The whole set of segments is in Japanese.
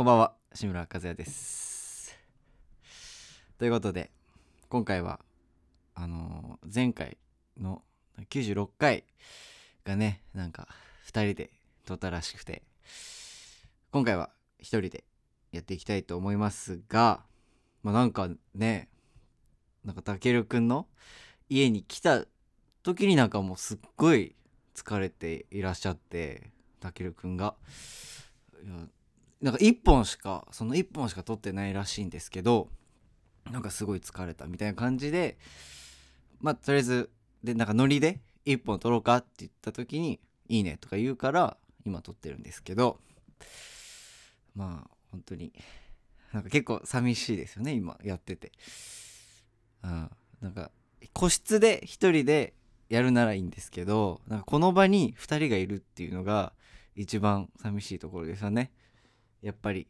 こんばんは志村和也です。ということで今回はあのー前回の96回がねなんか2人で撮ったらしくて今回は1人でやっていきたいと思いますがまあなんかねなんかたけるくんの家に来た時になんかもうすっごい疲れていらっしゃってたけるくんがいやなんか1本しかその1本しか撮ってないらしいんですけどなんかすごい疲れたみたいな感じでまあとりあえずでなんかノリで1本撮ろうかって言った時に「いいね」とか言うから今撮ってるんですけどまあ本当になんか結構寂しいですよね今やってて。うん、なんか個室で1人でやるならいいんですけどなんかこの場に2人がいるっていうのが一番寂しいところですよね。やっぱり。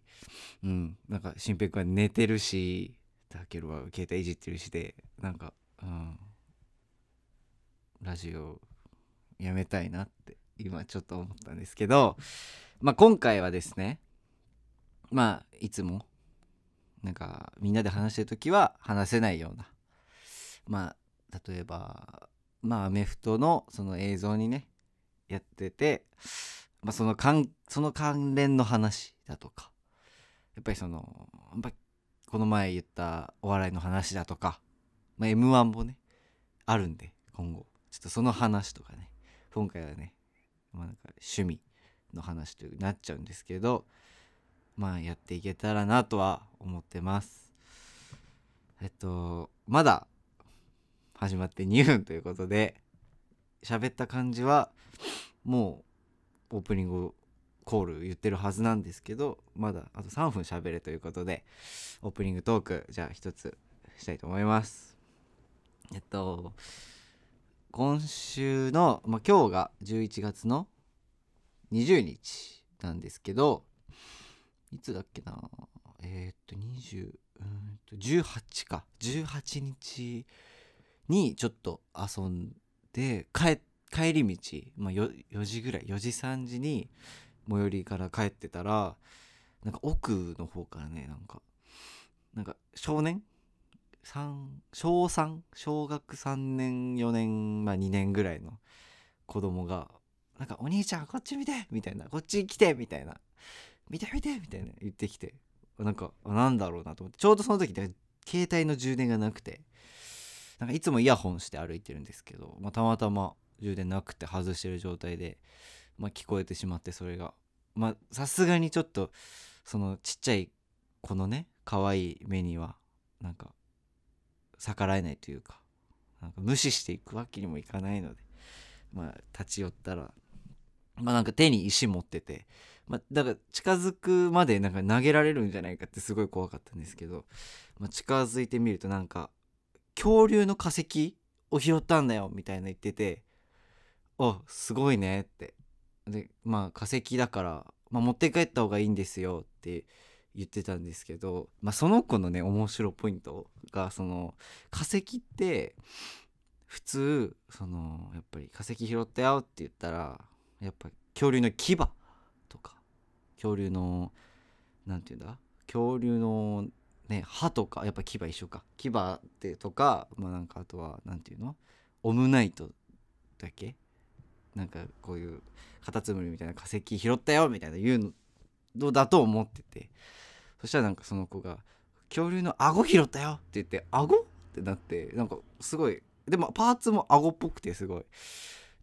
うん。なんか新平君は寝てるしたけるは携帯いじってるしでなんかうん。ラジオやめたいなって今ちょっと思ったんですけどまあ今回はですねまあいつもなんかみんなで話してる時は話せないようなまあ例えばまあアメフトのその映像にねやってて、まあ、その関その関連の話だとかやっぱりそのやっぱこの前言ったお笑いの話だとか、まあ、m 1もねあるんで今後。ちょっとその話とかね今回はね、まあ、なんか趣味の話となっちゃうんですけどまあやっていけたらなとは思ってます。えっとまだ始まって2分ということで喋った感じはもうオープニングコール言ってるはずなんですけどまだあと3分喋れということでオープニングトークじゃあ一つしたいと思います。えっと今週の、まあ、今日が11月の20日なんですけどいつだっけな？えーっと2018か。18日にちょっと遊んで帰って帰り道、まあ、よ 4, 時ぐらい4時3時に最寄りから帰ってたらなんか奥の方からねなんかなんか少年？三小3小学3年4年まあ2年ぐらいの子供がなんか「お兄ちゃんこっち見て!」みたいな「こっち来て!」みたいな「見て見て!」みたいな。言ってきて。なんかなんだろうなと思って。ちょうどその時で携帯の充電がなくて。なんかいつもイヤホンして歩いてるんですけど、まあ、たまたま充電なくて外してる状態で、まあ、聞こえてしまってそれが。まさすがにちょっとそのちっちゃい子のね可愛い目にはなんか逆らえないというかなんか無視していくわけにもいかないのでまあ立ち寄ったらまあなんか手に石持ってて、まあ、だから近づくまでなんか投げられるんじゃないかってすごい怖かったんですけど、まあ、近づいてみるとなんか恐竜の化石を拾ったんだよみたいな言っててあすごいねって。でまあ化石だから、まあ、持って帰った方がいいんですよって言ってたんですけど、まあ、その子のね面白ポイントがその化石って普通そのやっぱり化石拾ったよって言ったらやっぱ恐竜の牙とか恐竜のなんていうんだ？恐竜のね歯とかやっぱ牙一緒か。牙ってとかまあなんかあとはなんていうの？オムナイトだっけ？なんかこういうカタツムリみたいな化石拾ったよみたいな言うのだと思ってて。そしたらなんかその子が「恐竜の顎拾ったよ」って言って「顎?」ってなってなんかすごいでもパーツも顎っぽくてすごい。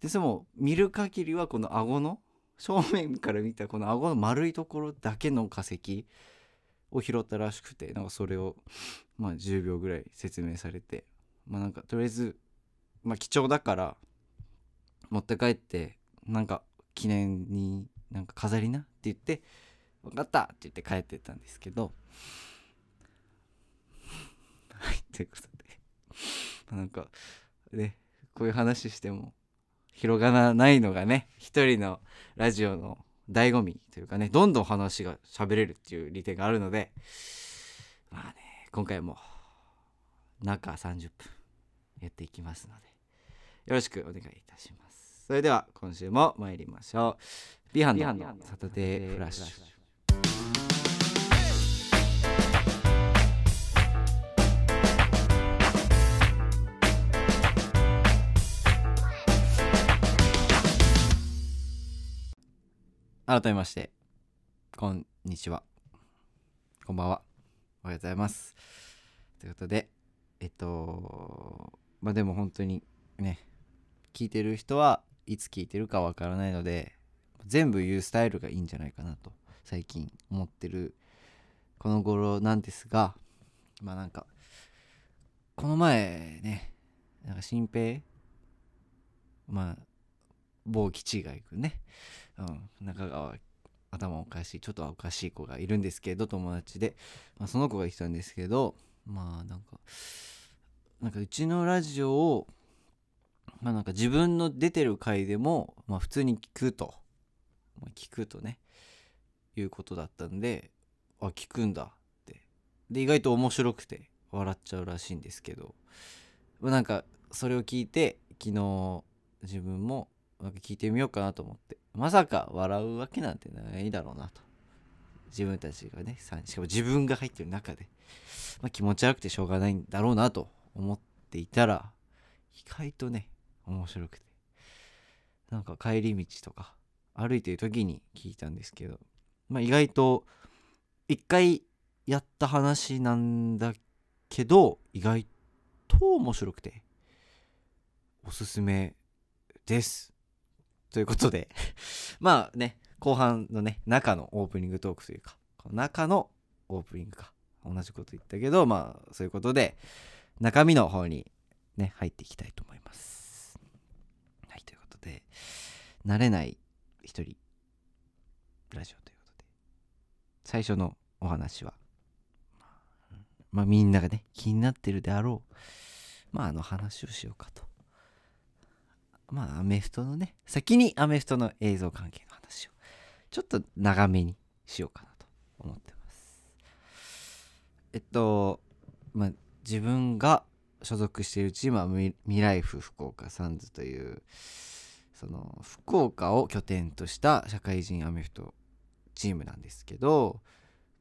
でその見る限りはこの顎の正面から見たこの顎の丸いところだけの化石を拾ったらしくてなんかそれをまあ10秒ぐらい説明されて。まあなんかとりあえずまあ貴重だから持って帰ってなんか記念になんか飾りなって言って分かったって言って帰ってったんですけど はいということでなんかねこういう話しても広がらないのがね一人のラジオの醍醐味というかねどんどん話が喋れるっていう利点があるのでまあね今回も中30分やっていきますのでよろしくお願いいたします。それでは今週も参りましょう。ビハンのサタデーフラッシュ。改めましてこんにちは。こんばんは。おはようございます。ということでえっとまあでも本当にね聞いてる人はいつ聞いてるかわからないので全部言うスタイルがいいんじゃないかなと最近思ってるこの頃なんですがまあなんかこの前ねなんか新平まあ某基地外くね、うん、中川頭おかしいちょっとおかしい子がいるんですけど友達で、まあ、その子が言ってたんですけどまあなんかなんかうちのラジオをまあなんか自分の出てる回でも、まあ、普通に聞くと、まあ、聞くとね。いうことだったんであ聞くんだって。で意外と面白くて笑っちゃうらしいんですけど、まあ、なんかそれを聞いて昨日自分もなんか聞いてみようかなと思って。まさか笑うわけなんてないだろうなと。自分たちがねしかも自分が入ってる中で、まあ、気持ち悪くてしょうがないんだろうなと思っていたら意外とね面白くて。なんか帰り道とか歩いてる時に聞いたんですけど、まあ、意外と一回やった話なんだけど意外と面白くておすすめです。ということで まあね後半のね中のオープニングトークというかの中のオープニングか同じこと言ったけどまあそういうことで中身の方にね入っていきたいと思います。ことで慣れない一人ラジオということで最初のお話はまあみんながね気になってるであろうまああの話をしようかと。まあアメフトのね先にアメフトの映像関係の話をちょっと長めにしようかなと思ってます。えっとまあ自分が所属しているチームはミライフ福岡サンズというその福岡を拠点とした社会人アメフトチームなんですけど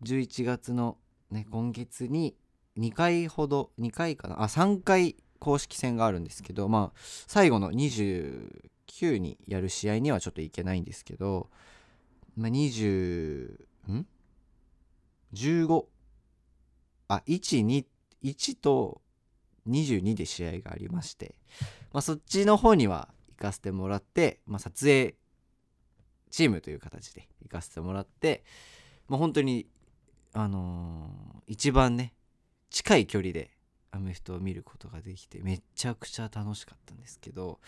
11月のね今月に2回ほど2回かな？あ3回公式戦があるんですけどまあ最後の29にやる試合にはちょっといけないんですけど、まあ、20ん ?15 あ121と22で試合がありまして、まあ、そっちの方には行かせてもらって、まあ、撮影チームという形で行かせてもらって、まあ、本当にあのー、一番ね近い距離でアメフトを見ることができてめちゃくちゃ楽しかったんですけど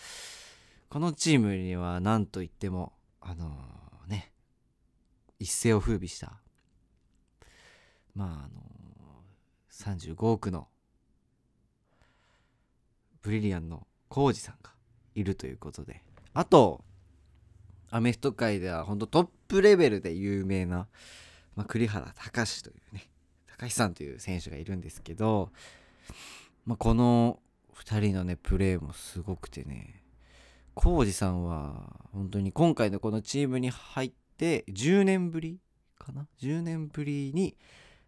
このチームには何といってもあのー、ね一世を風靡したまああのー、35億のブリリアンのコウジさんがいるということで。あとアメフト界では本当トップレベルで有名な、まあ、栗原隆というね高橋さんという選手がいるんですけどまあ、この2人のねプレーもすごくてね浩二さんは本当に今回のこのチームに入って10年ぶりかな？10年ぶりに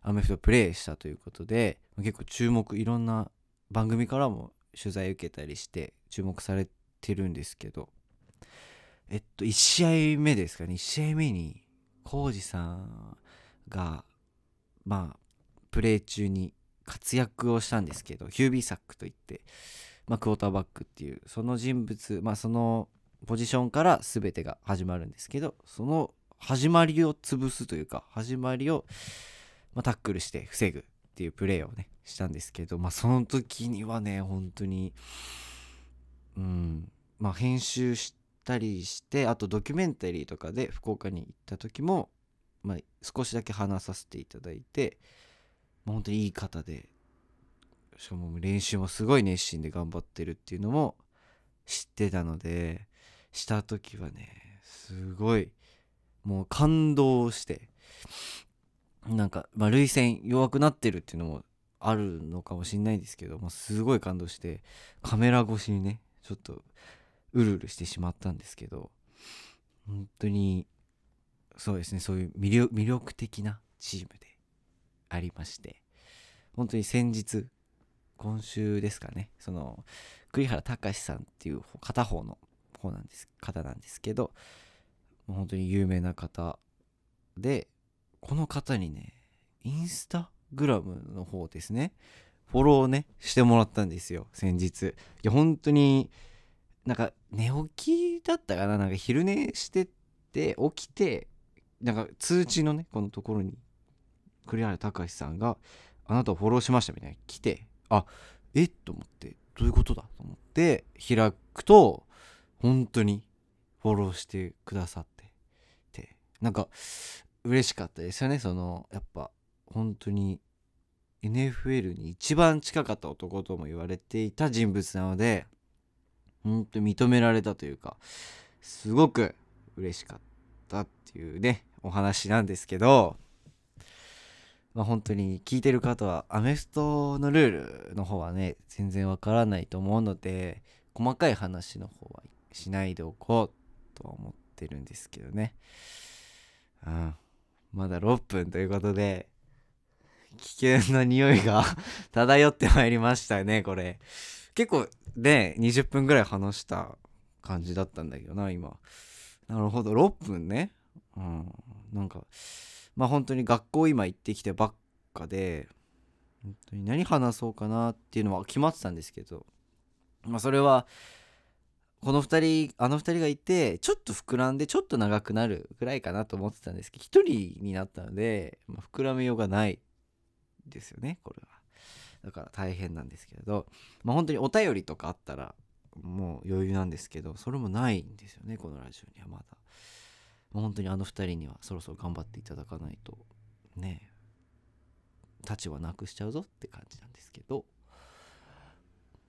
アメフトプレーしたということで結構注目いろんな番組からも取材受けたりして注目されてるんですけど。えっと1試合目ですかね。1試合目に浩二さんがまあプレー中に活躍をしたんですけどヒュービーサックといって、まあ、クォーターバックっていうその人物、まあ、そのポジションから全てが始まるんですけどその始まりを潰すというか始まりを、まあ、タックルして防ぐっていうプレーをねしたんですけど、まあ、その時にはね本当にうん。まあ編集したりしてあとドキュメンタリーとかで福岡に行った時も、まあ、少しだけ話させていただいてまあ、本当にいい方でしかも練習もすごい熱心で頑張ってるっていうのも知ってたのでした時はねすごいもう感動してなんか、まあ、涙腺弱くなってるっていうのもあるのかもしんないですけど、まあ、すごい感動してカメラ越しにねちょっとうるうるしてしまったんですけど本当にそうですねそういう魅力的なチームでありまして本当に先日今週ですかねその栗原隆さんっていう片方の方なんです方なんですけど本当に有名な方でこの方にねインスタグラムの方ですねフォローをねしてもらったんですよ先日。いや本当になんか寝起きだったかななんか昼寝してって起きてなんか通知のねこのところに栗原隆さんが「あなたをフォローしました」みたいな来てあえっ？と思ってどういうことだと思って開くと本当にフォローしてくださっててなんか嬉しかったですよねそのやっぱ本当に NFL に一番近かった男とも言われていた人物なので本当認められたというかすごく嬉しかったっていうねお話なんですけどまあ本当に聞いてる方はアメフトのルールの方はね全然わからないと思うので細かい話の方はしないでおこうとは思ってるんですけどね。うん。まだ6分ということで危険な匂いが 漂ってまいりましたねこれ。結構ね20分ぐらい話した感じだったんだけどな今。なるほど。6分ね。うん。なんかまあ本当に学校今行ってきてばっかで本当に何話そうかなっていうのは決まってたんですけどまあそれはこの2人あの2人がいてちょっと膨らんでちょっと長くなるぐらいかなと思ってたんですけど1人になったので、まあ、膨らみようがない。ですよねこれは。だから大変なんですけれど。まあ本当にお便りとかあったらもう余裕なんですけどそれもないんですよねこのラジオにはまだ、まあ、本当にあの2人にはそろそろ頑張っていただかないとね立場なくしちゃうぞって感じなんですけど。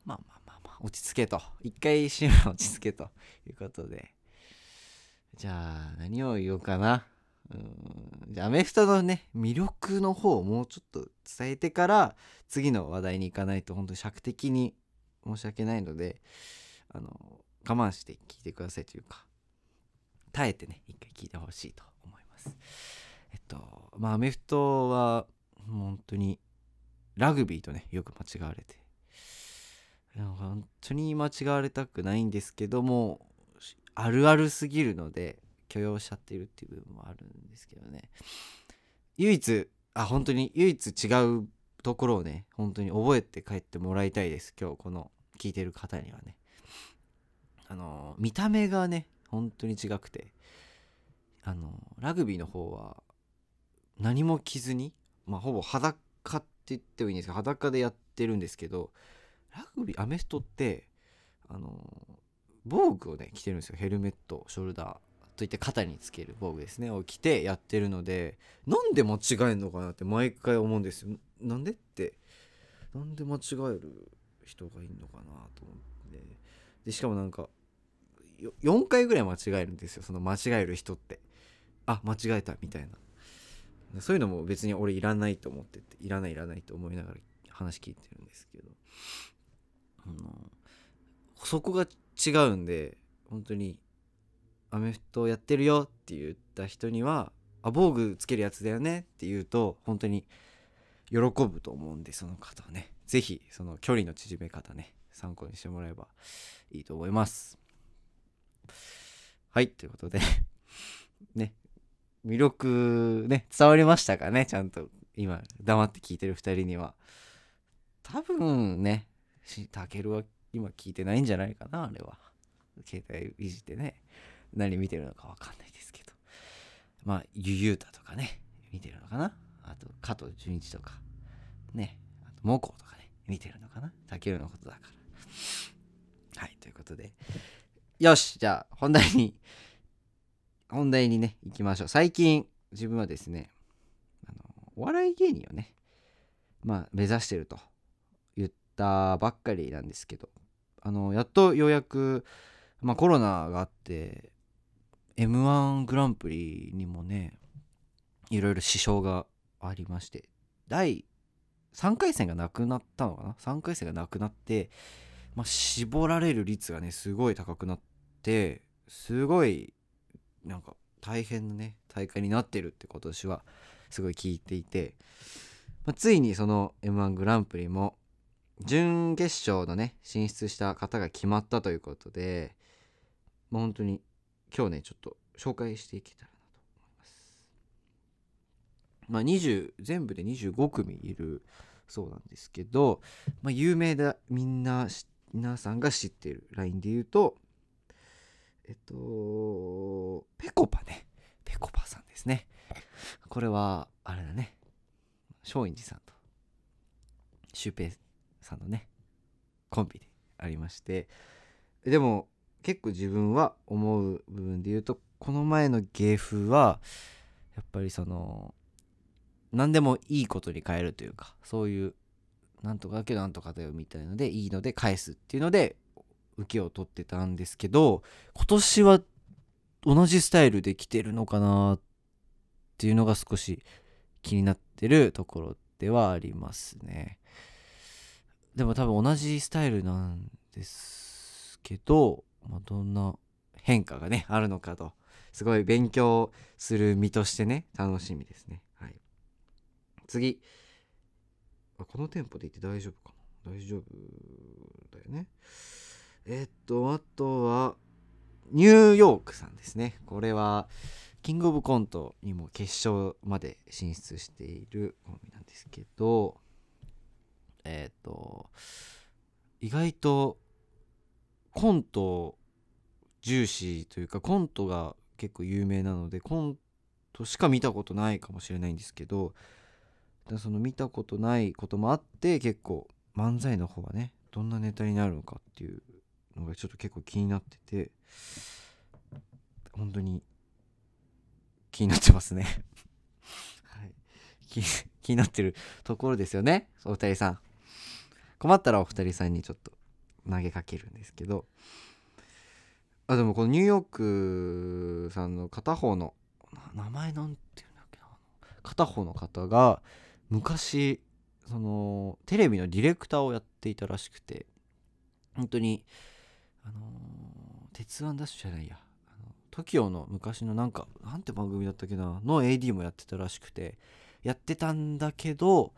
まあまあまあまあ落ち着けと。一回締め落ち着けということで。じゃあ何を言おうかな。うん。じゃあアメフトのね魅力の方をもうちょっと伝えてから次の話題に行かないと本当に尺的に申し訳ないのであの我慢して聞いてくださいというか耐えてね一回聞いてほしいと思います。えっとまあアメフトは本当にラグビーとねよく間違われて。本当に間違われたくないんですけどもあるあるすぎるので許容しちゃってるっていう部分もあるんですけどね。唯一あ本当に唯一違うところをね本当に覚えて帰ってもらいたいです。今日この聞いてる方にはね。あの見た目がね本当に違くて。あのラグビーの方は何も着ずにまあほぼ裸って言ってもいいんですけど裸でやってるんですけどラグビーアメフトってあの防具をね着てるんですよ。ヘルメットショルダー。といって肩につける防具ですねを着てやってるのでなんで間違えるのかなって毎回思うんですよ。なんでってなんで間違える人がいるのかなと思って。でしかもなんか4回ぐらい間違えるんですよその間違える人って。あ間違えたみたいな。そういうのも別に俺いらないと思ってていらないいらないと思いながら話聞いてるんですけど。あのそこが違うんで本当にアメフトやってるよって言った人にはあ防具つけるやつだよねって言うと本当に喜ぶと思うんでその方はね。是非その距離の縮め方ね参考にしてもらえばいいと思います。はいということで ね魅力ね伝わりましたかねちゃんと今黙って聞いてる2人には。多分ねたけるは今聞いてないんじゃないかなあれは。携帯いじってね。何見てるのか分かんないですけど。まあゆゆうたとかね見てるのかな。あと加藤純一とか。ね。あとモコとかね見てるのかな。竹内のことだから。はいということで。よしじゃあ本題に本題にね行きましょう。最近自分はですねあのお笑い芸人をねまあ目指してると言ったばっかりなんですけど。あのやっとようやくまあコロナがあって m 1グランプリにもねいろいろ支障がありまして第3回戦がなくなったのかな？3回戦がなくなって、まあ、絞られる率がねすごい高くなってすごいなんか大変なね大会になってるって今年はすごい聞いていて、まあ、ついにその m 1グランプリも準決勝のね進出した方が決まったということで、まあ、本当に今日ねちょっと紹介していけたらなと思います。まあ20全部で25組いるそうなんですけど、まあ、有名だみんな皆さんが知っているラインで言うとえっとぺこぱね。ぺこぱさんですね。これはあれだね。松陰寺さんと。シュウペイさんのねコンビでありまして。でも結構自分は思う部分で言うとこの前の芸風はやっぱりその何でもいいことに変えるというかそういうなんとかだけどなんとかだよみたいのでいいので返すっていうので受けを取ってたんですけど今年は同じスタイルで来てるのかなっていうのが少し気になってるところではありますね。でも多分同じスタイルなんですけど、まあ、どんな変化がねあるのかと。すごい勉強する身としてね楽しみですね。はい。次。あこのテンポでいって大丈夫かな。大丈夫だよね。えっとあとはニューヨークさんですね。これはキングオブコントにも決勝まで進出しているコンビなんですけどえっ、と意外とコント重視というかコントが結構有名なのでコントしか見たことないかもしれないんですけどその見たことないこともあって結構漫才の方はねどんなネタになるのかっていうのがちょっと結構気になってて本当に気になってますね。はい。気気になってるところですよねお二人さん。困ったらお二人さんにちょっと。投げかけるんですけどあでもこのニューヨークさんの片方の名前なんていうんだっけな片方の方が昔そのテレビのディレクターをやっていたらしくて本当にあの鉄腕ダッシュじゃないや TOKIO の昔のなんかなんて番組だったっけなの AD もやってたらしくてやってたんだけど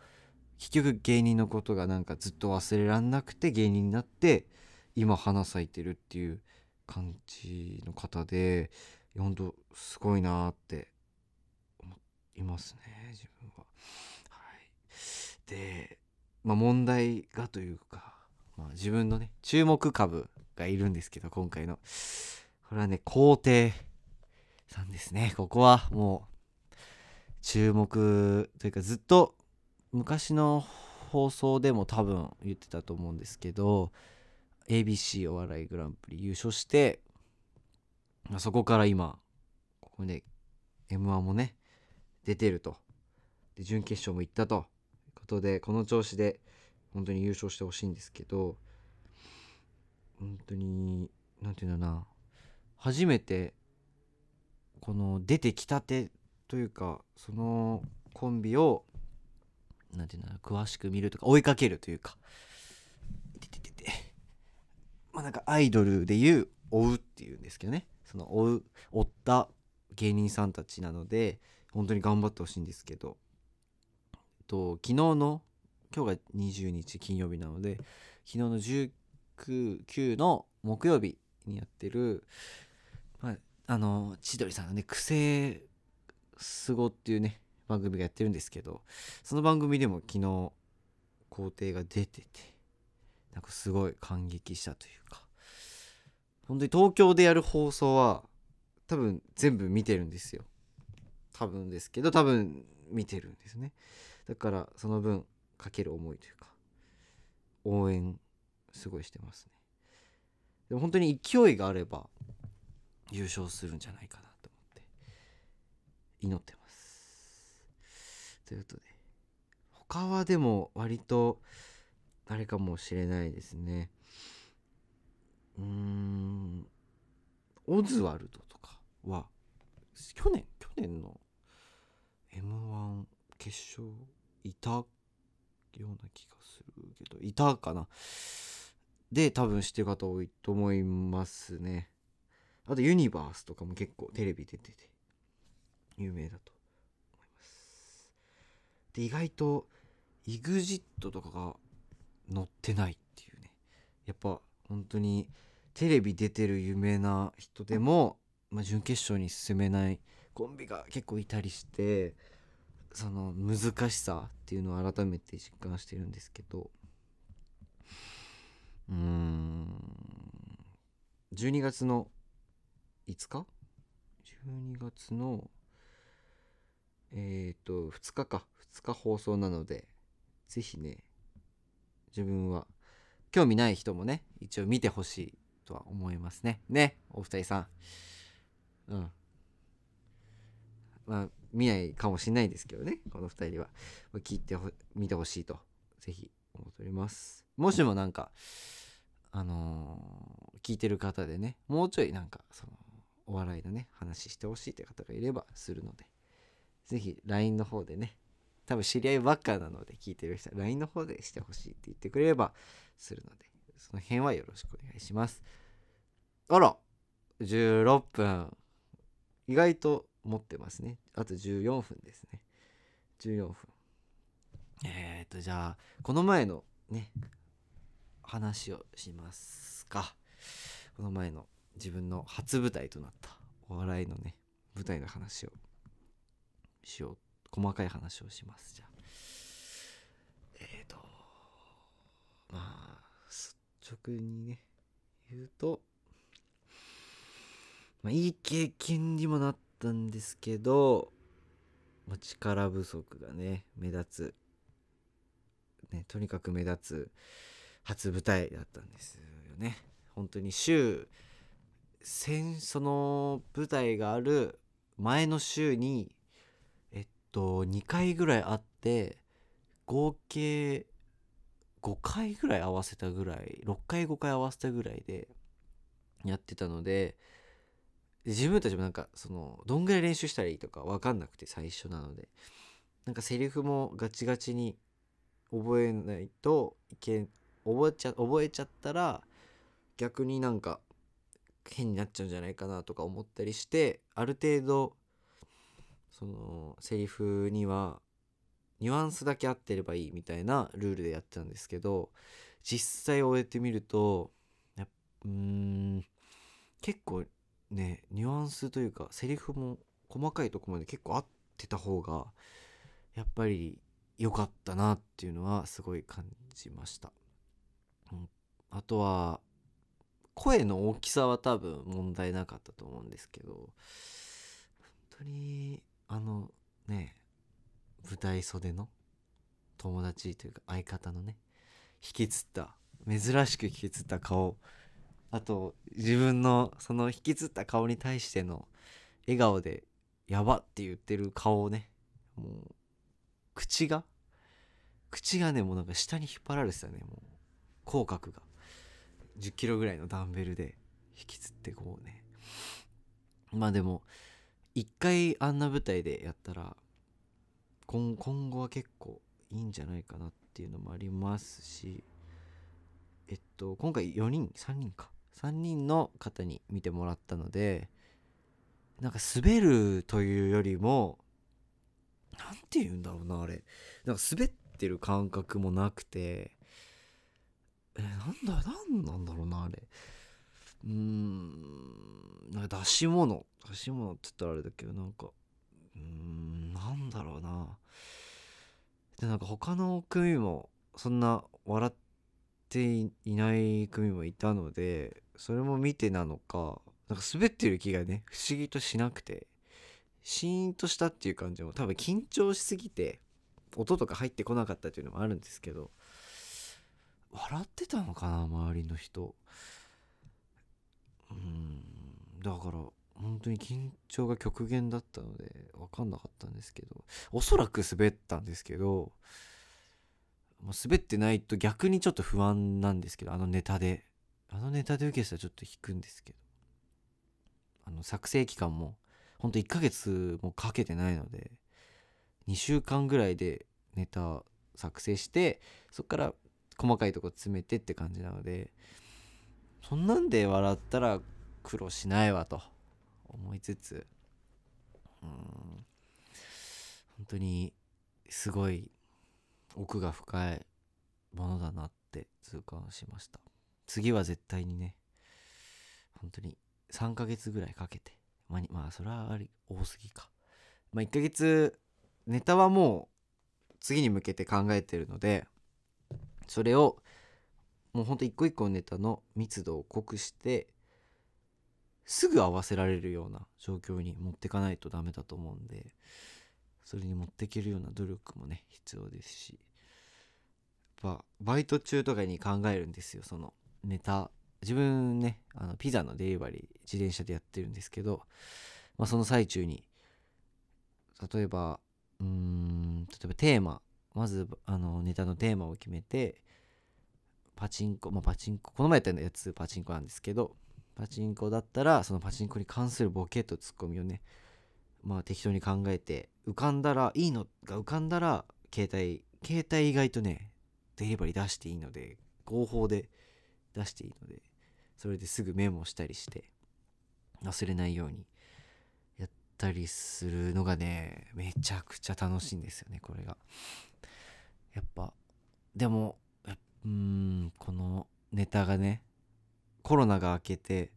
結局芸人のことがなんかずっと忘れらんなくて芸人になって今花咲いてるっていう感じの方で本当すごいなって思いますね自分は。はい、で、まあ、問題がというか、まあ、自分のね注目株がいるんですけど今回の。これはね皇帝さんですねここはもう。注目というかずっと昔の放送でも多分言ってたと思うんですけど ABC お笑いグランプリ優勝してそこから今ここで m 1もね出てると。で準決勝も行ったと。いうことでこの調子で本当に優勝してほしいんですけど本当に何て言うんだな。初めてこの出てきたてというかそのコンビを何て言うんだろう詳しく見るとか追いかけるというか。まあなんかアイドルでいう追うっていうんですけどね。その追う追った芸人さんたちなので本当に頑張ってほしいんですけど。と昨日の今日が20日金曜日なので昨日の19の木曜日にやってる、まあ、あの千鳥さんのね「癖すご」っていうね番組がやってるんですけどその番組でも昨日皇帝が出ててなんかすごい感激したというか本当に東京でやる放送は多分全部見てるんですよ。多分ですけど多分見てるんですね。だからその分かける思いというか応援すごいしてますね。でも本当に勢いがあれば優勝するんじゃないかなと思って祈ってます。ということで他はでも割とあれかもしれないですね。うーんオズワルドとかは去年去年の m 1決勝いたような気がするけどいたかな。で多分知ってる方多いと思いますね。あとユニバースとかも結構テレビ出てて有名だと。で意外と EXIT とかが載ってないっていうね。やっぱ本当にテレビ出てる有名な人でもまあ、準決勝に進めないコンビが結構いたりしてその難しさっていうのを改めて実感してるんですけど。うん。12月の5日 ?12 月のえっ、と2日か。2日放送なのでぜひね自分は興味ない人もね一応見てほしいとは思いますね。ねお二人さん。うん。まあ見ないかもしれないですけどねこの2人は。聞いてほ見てほしいとぜひ思っております。もしもなんかあのー聞いてる方でねもうちょいなんかそのお笑いのね話してほしいという方がいればするのでぜひ LINE の方でね多分知り合いばっかなので聞いてる人は LINE の方でしてほしいって言ってくれればするのでその辺はよろしくお願いします。あら16分。意外と持ってますね。あと14分ですね。14分。えー、とじゃあこの前のね話をしますか。この前の自分の初舞台となったお笑いのね舞台の話をしよう細かい話をします。じゃあ。えー、とまあ率直にね言うとまあいい経験にもなったんですけど、まあ、力不足がね目立つ。ねとにかく目立つ初舞台だったんですよね。本当に週先その舞台がある前の週にと2回ぐらいあって合計5回ぐらい合わせたぐらい6回5回合わせたぐらいでやってたので自分たちもなんかそのどんぐらい練習したらいいとか分かんなくて最初なので。なんかセリフもガチガチに覚えないといけ覚えちゃ覚えちゃったら逆になんか変になっちゃうんじゃないかなとか思ったりしてある程度そのセリフにはニュアンスだけ合ってればいいみたいなルールでやってたんですけど実際終えてみるとやうん結構ねニュアンスというかセリフも細かいとこまで結構合ってた方がやっぱり良かったなっていうのはすごい感じました。うん、あとは声の大きさは多分問題なかったと思うんですけど本当にあのね舞台袖の友達というか相方のね引きつった珍しく引きつった顔あと自分のその引きつった顔に対しての笑顔で「やば」って言ってる顔をねもう口が口がねもうなんか下に引っ張られてたねもう口角が。1 0キロぐらいのダンベルで引きつってこうね。まあでも一回あんな舞台でやったら今今後は結構いいんじゃないかなっていうのもありますしえっと今回4人3人か。3人の方に見てもらったのでなんか滑るというよりもなんて言うんだろうなあれ。なんか滑ってる感覚もなくてえなんだなんなんだろうなあれ。うーんなんか出し物出し物って言ったらあれだけどなんかうーんなんだろうな。でなんか他の組もそんな笑っていない組もいたのでそれも見てなのかなんか滑ってる気がね不思議としなくてシーンとしたっていう感じも多分緊張しすぎて音とか入ってこなかったっていうのもあるんですけど笑ってたのかな周りの人。うん。だから本当に緊張が極限だったので分かんなかったんですけどおそらく滑ったんですけど、ま、滑ってないと逆にちょっと不安なんですけどあのネタで。あのネタで受けてたらちょっと引くんですけど。あの作成期間もほんと1ヶ月もかけてないので2週間ぐらいでネタ作成してそっから細かいとこ詰めてって感じなのでそんなんで笑ったら苦労しないわと思いつつうん本当にすごい奥が深いものだなって痛感しました。次は絶対にね本当に3ヶ月ぐらいかけてまあ、まあそれはあり多すぎか。まあ1ヶ月ネタはもう次に向けて考えてるのでそれをもうほんと一個一個のネタの密度を濃くしてすぐ合わせられるような状況に持ってかないとダメだと思うんでそれに持っていけるような努力もね必要ですし。やっぱバイト中とかに考えるんですよそのネタ。自分ねあのピザのデリバリー自転車でやってるんですけど、まあ、その最中に例えばうーん例えばテーマ。まずあのネタのテーマを決めてパチンコまあパチンコこの前やったやつパチンコなんですけどパチンコだったらそのパチンコに関するボケとツッコミをねまあ適当に考えて浮かんだらいいのが浮かんだら携帯携帯意外とねデリバリー出していいので合法で出していいのでそれですぐメモしたりして忘れないようにやったりするのがねめちゃくちゃ楽しいんですよねこれが。やっぱでもうーんこのネタがねコロナが明けて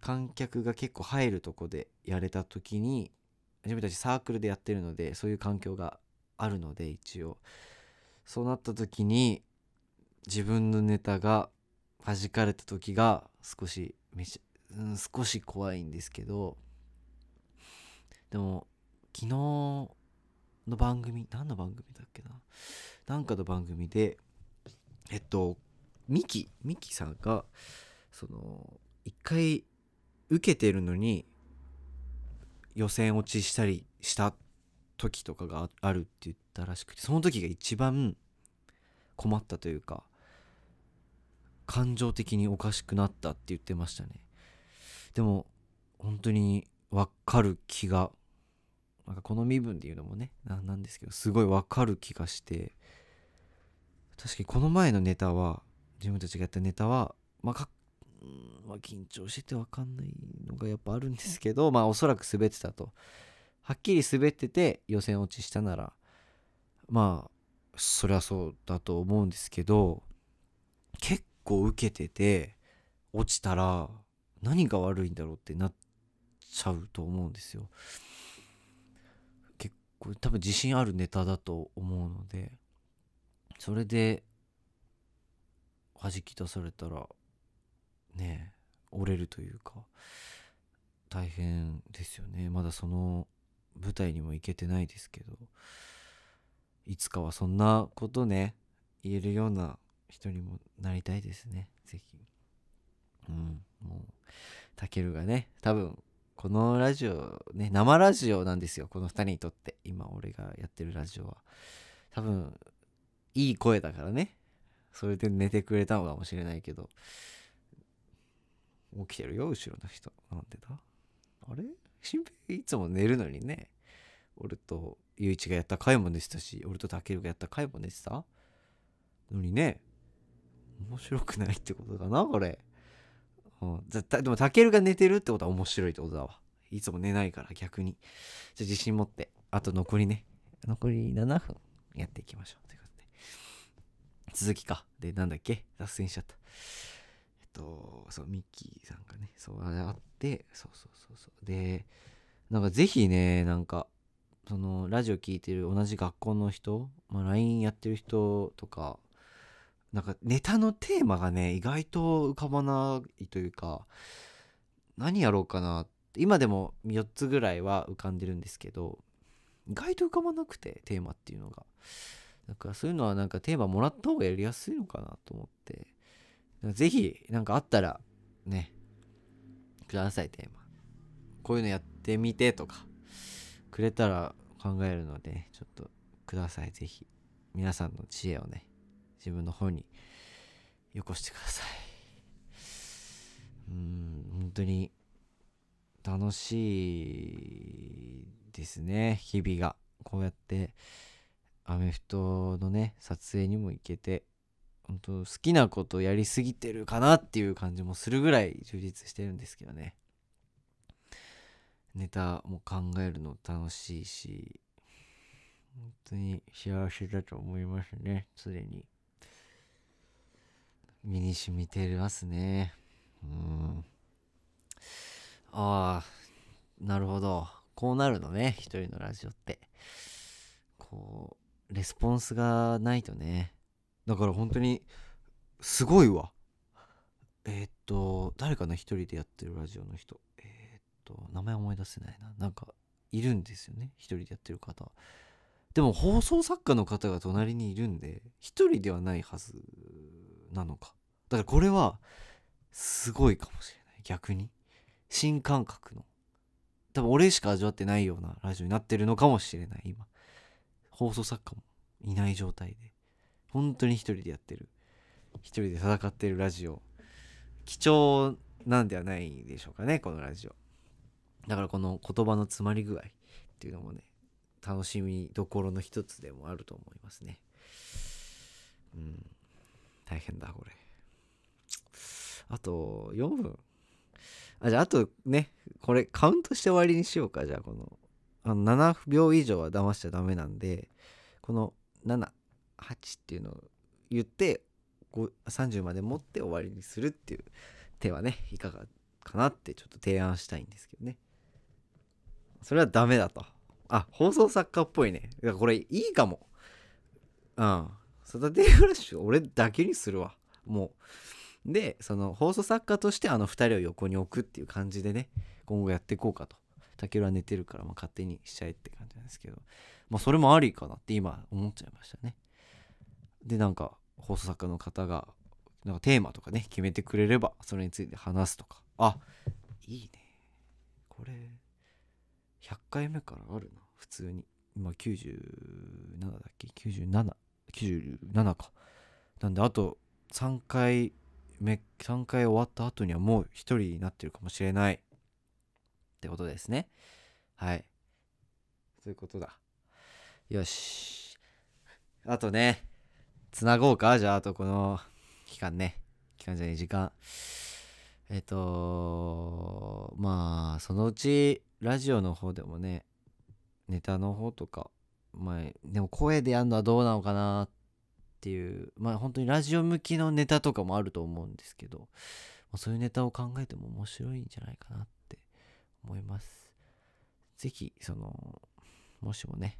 観客が結構入るとこでやれた時に自分たちサークルでやってるのでそういう環境があるので一応。そうなった時に自分のネタが弾かれた時が少しめちゃ、うん、少し怖いんですけどでも昨日の番組何の番組だっけな？なんかの番組でえっとミキミキさんがその一回受けてるのに予選落ちしたりした時とかがあるって言ったらしくてその時が一番困ったというか感情的におかしくなったって言ってましたね。でも本当に分かる気がなんかこの身分で言うのもねなんですけどすごい分かる気がして確かにこの前のネタは自分たちがやったネタはまあかまあ、緊張してて分かんないのがやっぱあるんですけどまあおそらく滑ってたと。はっきり滑ってて予選落ちしたならまあそりゃそうだと思うんですけど結構受けてて落ちたら何が悪いんだろうってなっちゃうと思うんですよ。結構多分自信あるネタだと思うのでそれで弾き出されたらね折れるというか大変ですよね。まだその舞台にも行けてないですけどいつかはそんなことね言えるような人にもなりたいですね。是非うんもうたけるがね多分このラジオね生ラジオなんですよ。この2人にとって。今俺がやってるラジオは。多分いい声だからね。それで寝てくれたのかもしれないけど。起きてるよ後ろの人。なんでだ？あれ？新平いつも寝るのにね。俺とゆういちがやった回も寝てたし俺とたけるがやった回も寝てた？のにね。面白くないってことかなこれ。うん、でも、たけるが寝てるってことは面白いってことだわ。いつも寝ないから逆に。じゃ自信持って、あと残りね、残り7分やっていきましょう。続きか。で、なんだっけ？脱線しちゃった。えっと、そう、ミッキーさんがね、そう、あって、そうそうそうそう。で、なんかぜひね、なんか、その、ラジオ聴いてる同じ学校の人、まあ、LINE やってる人とか、なんかネタのテーマがね意外と浮かばないというか何やろうかな今でも4つぐらいは浮かんでるんですけど意外と浮かばなくてテーマっていうのがだかそういうのはなんかテーマもらった方がやりやすいのかなと思って。是非なんかあったらねくださいテーマ。こういうのやってみてとかくれたら考えるのでちょっとください。是非皆さんの知恵をね自分の方によこしてください。うん本当に楽しいですね日々が。こうやってアメフトのね撮影にも行けて本当好きなことやりすぎてるかなっていう感じもするぐらい充実してるんですけどね。ネタも考えるの楽しいし本当に幸せだと思いますねすでに。身に染みてますね。うん。ああなるほど。こうなるのね一人のラジオって。こうレスポンスがないとね。だから本当にすごいわ。えー、っと誰かな？一人でやってるラジオの人。えー、っと名前思い出せないな。なんかいるんですよね？一人でやってる方。でも放送作家の方が隣にいるんで一人ではないはずなのか。だからこれはすごいかもしれない。逆に。新感覚の。多分俺しか味わってないようなラジオになってるのかもしれない今。放送作家もいない状態で本当に一人でやってる。一人で戦ってるラジオ。貴重なんではないでしょうかねこのラジオ。だからこの言葉の詰まり具合っていうのもね楽しみどころの一つでもあると思いますね。うん。大変だこれ。あと4分。あじゃああとねこれカウントして終わりにしようかじゃあこのあの7秒以上は騙しちゃダメなんでこの78っていうのを言って30まで持って終わりにするっていう手はねいかがかなってちょっと提案したいんですけどね。それはダメだと。あ放送作家っぽいね。いやこれいいかも。うん。サタデーフラッシュ俺だけにするわ。もう。でその放送作家としてあの2人を横に置くっていう感じでね今後やっていこうかと。たけるは寝てるからまあ勝手にしちゃえって感じなんですけどまあそれもありかなって今思っちゃいましたね。でなんか放送作家の方がなんかテーマとかね決めてくれればそれについて話すとか。あいいね。これ100回目からあるな。普通に。今97だっけ？9797か。なんであと3回目3回終わった後にはもう1人になってるかもしれない。ってことですね。はい。そういうことだ。よし。あとねつなごうか？じゃああとこの期間ね。期間じゃない時間。えっ、とまあそのうちラジオの方でもねネタの方とかまあでも声でやるのはどうなのかなっていうまあ本当にラジオ向きのネタとかもあると思うんですけど、そういうネタを考えても面白いんじゃないかなって思います。是非そのもしもね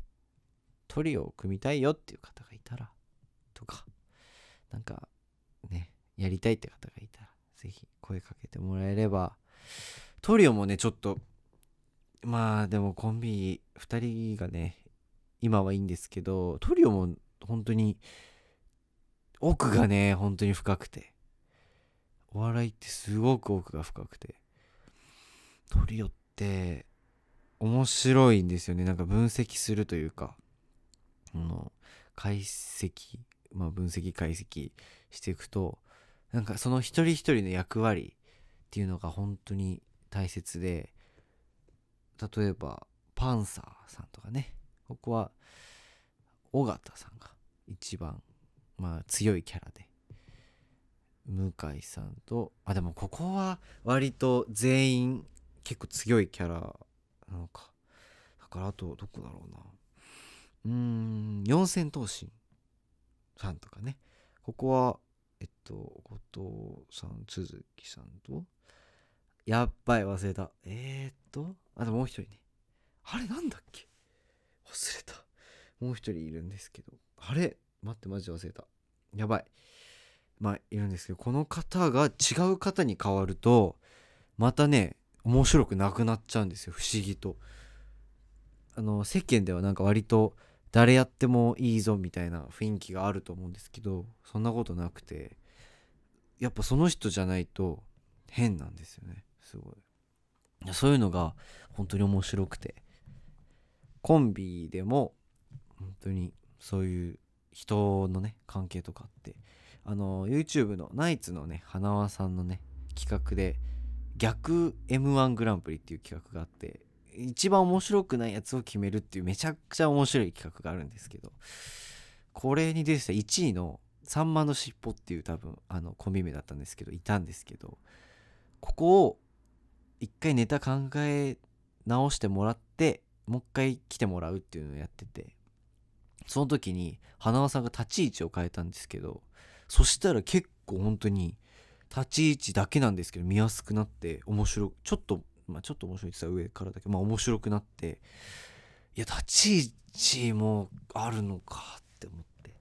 トリオを組みたいよっていう方がいたらとかなんかねやりたいって方がいたら是非声かけてもらえればトリオもねちょっとまあでもコンビ2人がね今はいいんですけどトリオも本当に奥がね本当に深くてお笑いってすごく奥が深くてトリオって面白いんですよね。なんか分析するというか。あの解析まあ分析解析していくとなんかその一人一人の役割っていうのが本当に大切で例えばパンサーさんとかね。ここは尾形さんが一番まあ強いキャラで。向井さんとあでもここは割と全員結構強いキャラなのか。だからあとどこだろうな。うん四千頭身さんとかね。ここはえっと後藤さん都築さんと。やっばい忘れた。えー、っとあともう一人ね。あれなんだっけ？忘れた。もう一人いるんですけど。あれ？待ってマジで忘れた。やばい。まあいるんですけどこの方が違う方に変わるとまたね面白くなくなっちゃうんですよ不思議と。あの世間ではなんか割と誰やってもいいぞみたいな雰囲気があると思うんですけどそんなことなくてやっぱその人じゃないと変なんですよねすごい。そういうのが本当に面白くて。コンビでも本当にそういう人のね関係とかって。あの YouTube のナイツのね花輪さんのね企画で逆 m 1グランプリっていう企画があって一番面白くないやつを決めるっていうめちゃくちゃ面白い企画があるんですけどこれに出てた1位の「さんまのしっぽ」っていう多分あのコンビ名だったんですけどいたんですけどここを一回ネタ考え直してもらってもう一回来てもらうっていうのをやっててその時に花輪さんが立ち位置を変えたんですけどそしたら結構本当に立ち位置だけなんですけど見やすくなって面白ちょっとまあ、ちょっと面白いって言ったら上からだけど、まあ、面白くなっていや立ち位置もあるのかって思って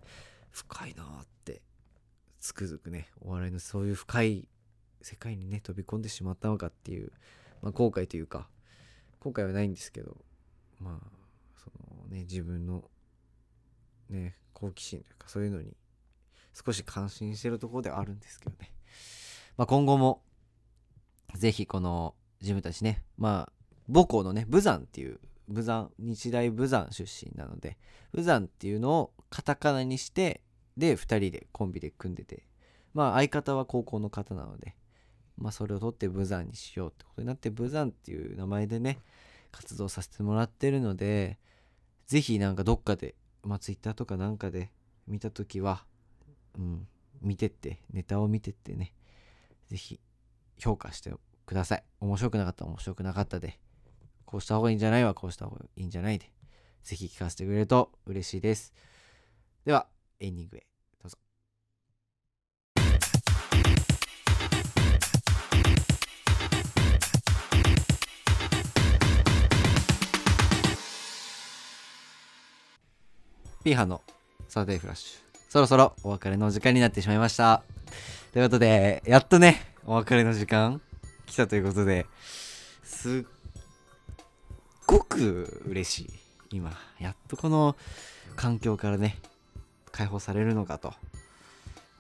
深いなってつくづくねお笑いのそういう深い世界にね飛び込んでしまったのかっていう、まあ、後悔というか後悔はないんですけどまあそのね自分のね好奇心というかそういうのに少し感心してるところではあるんですけどね、まあ、今後もぜひこの自分たちねまあ母校のね武山っていう武山日大武山出身なので武山っていうのをカタカナにしてで2人でコンビで組んでてまあ相方は高校の方なのでまあそれを取って武山にしようってことになって武山っていう名前でね活動させてもらってるのでぜひなんかどっかでまあ Twitter とかなんかで見た時はうん見てってネタを見てってねぜひ評価してください。面白くなかったら面白くなかったでこうした方がいいんじゃないわこうした方がいいんじゃないでぜひ聞かせてくれると嬉しいです。ではエンディングへどうぞ。ピーハのサーデイフラッシュ。そろそろお別れの時間になってしまいました。ということでやっとねお別れの時間来たということですっごく嬉しい。今やっとこの環境からね解放されるのかと。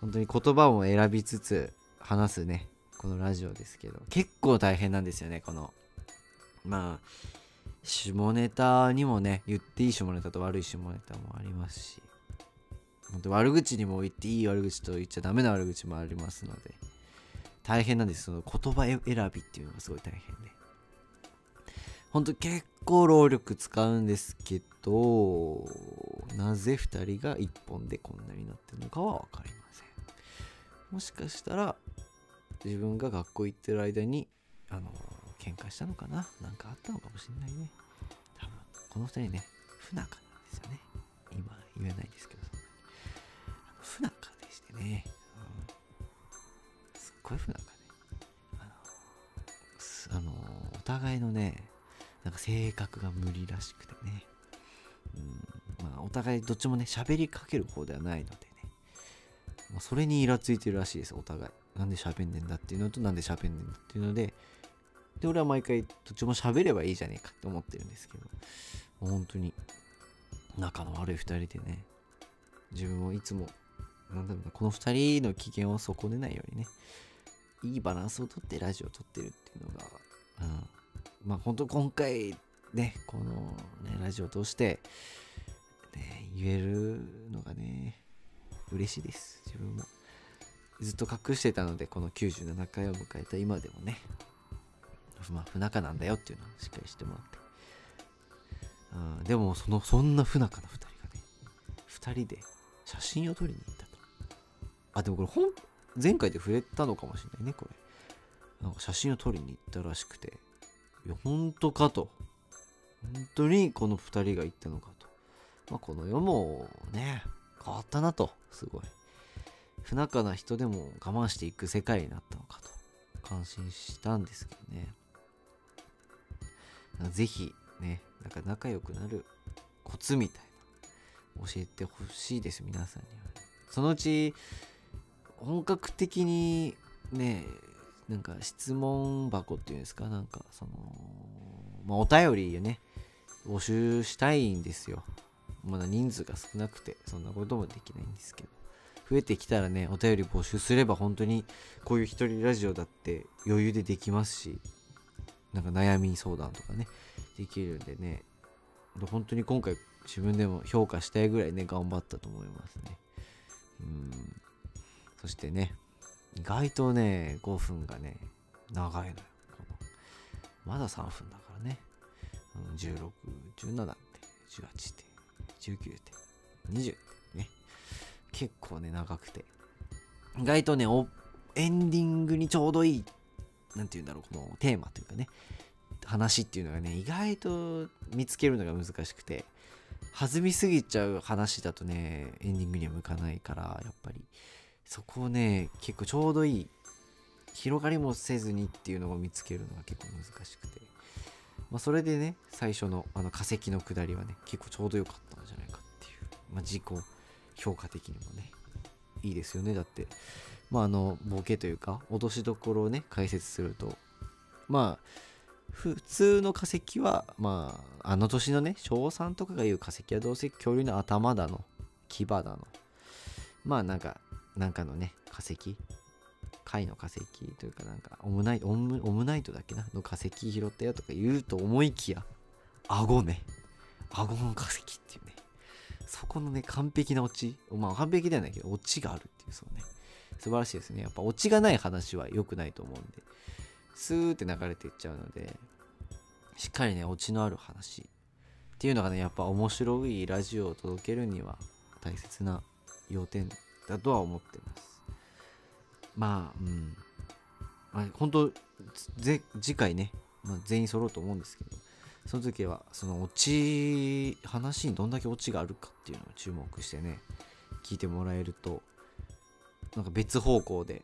本当に言葉を選びつつ話すねこのラジオですけど結構大変なんですよねこのまあ下ネタにもね言っていい下ネタと悪い下ネタもありますし。本当悪口にも言っていい悪口と言っちゃダメな悪口もありますので大変なんです。その言葉選びっていうのがすごい大変で。本当結構労力使うんですけどなぜ2人が1本でこんなになってるのかは分かりません。もしかしたら自分が学校行ってる間にあの喧嘩したのかな？なんかあったのかもしれないね。多分。この2人ね不仲なんですよね。今言えないですけど。てね、うん、すっごい不仲で、あのあのお互いのねなんか性格が無理らしくてね、うん。まあ、お互いどっちもね喋りかける方ではないのでね、まあ、それにイラついてるらしいですお互い。なんで喋んねんだっていうのとなんで喋んねんだっていうので。で俺は毎回どっちも喋ればいいじゃねえかって思ってるんですけど。本当に仲の悪い2人でね。自分もいつもなんだろうなこの2人の機嫌を損ねないようにね。いいバランスをとってラジオを撮ってるっていうのが、うん、まあ本当今回ねこのねラジオを通して、ね、言えるのがね嬉しいです。自分も。ずっと隠してたのでこの97回を迎えた今でもね。まあ不仲なんだよっていうのをしっかりしてもらって。うん、でもそのそんな不仲な2人がね2人で写真を撮りに行あでもこれ本前回で触れたのかもしれないねこれ。なんか写真を撮りに行ったらしくて。いや本当かと。本当にこの2人が行ったのかと。まあこの世もね変わったなと。すごい。不仲な人でも我慢していく世界になったのかと。感心したんですけどね。ぜひねなんか仲良くなるコツみたいな。教えてほしいです皆さんには、そのうち本格的にねなんか質問箱っていうんですか？なんかそのまあお便りをね募集したいんですよ。まだ人数が少なくてそんなこともできないんですけど。増えてきたらねお便り募集すれば本当にこういう一人ラジオだって余裕でできますしなんか悩み相談とかねできるんでね。本当に今回自分でも評価したいぐらいね頑張ったと思いますね。うん。そしてね意外とね5分がね長いのよ。のまだ3分だからね、うん、1617って18って19って20ってね。結構ね長くて。意外とねエンディングにちょうどいい何て言うんだろうこのテーマというかね。話っていうのがね意外と見つけるのが難しくて。弾みすぎちゃう話だとねエンディングには向かないからやっぱり。そこをね結構ちょうどいい広がりもせずにっていうのを見つけるのが結構難しくて、まあ、それでね最初のあの化石の下りはね結構ちょうど良かったんじゃないかっていう、まあ、自己評価的にもねいいですよね。だってまああのボケというか脅しどころをね解説するとまあ普通の化石はまああの年のね小3とかが言う化石はどうせ恐竜の頭だの牙だの。まあなんかなんかのね化石？貝の化石というかなんかオムナイオムオムナイトだっけな？の化石拾ったよとか言うと思いきや顎ね。顎の化石っていうね。そこのね完璧なオチ。まあ完璧ではないけどオチがあるっていうそうね。素晴らしいですね。やっぱオチがない話は良くないと思うんで。スーって流れていっちゃうのでしっかりねオチのある話っていうのがねやっぱ面白いラジオを届けるには大切な要点だとは思ってます。まあうん。まあ本当ぜ次回ね、まあ、全員揃うと思うんですけどその時はそのオチ話にどんだけオチがあるかっていうのを注目してね聞いてもらえるとなんか別方向で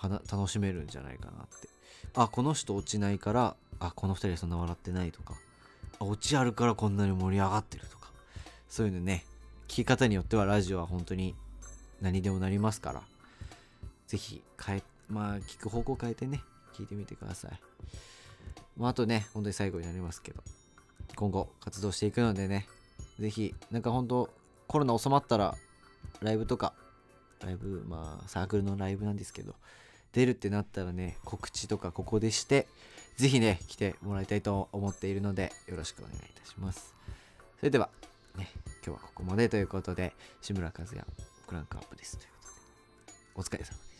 楽しめるんじゃないかなって。あこの人落ちないからあこの2人そんな笑ってないとかあオチあるからこんなに盛り上がってるとかそういうのね聞き方によってはラジオは本当に何でもなりますから。ぜひ変えまあ聞く方向変えてね聞いてみてください。まあ、あとね本当に最後になりますけど今後活動していくのでねぜひなんか本当コロナ収まったらライブとかライブまあサークルのライブなんですけど出るってなったらね告知とかここでしてぜひね来てもらいたいと思っているのでよろしくお願いいたします。それではね今日はここまでということで志村和也ランクアップですということで。お疲れ様です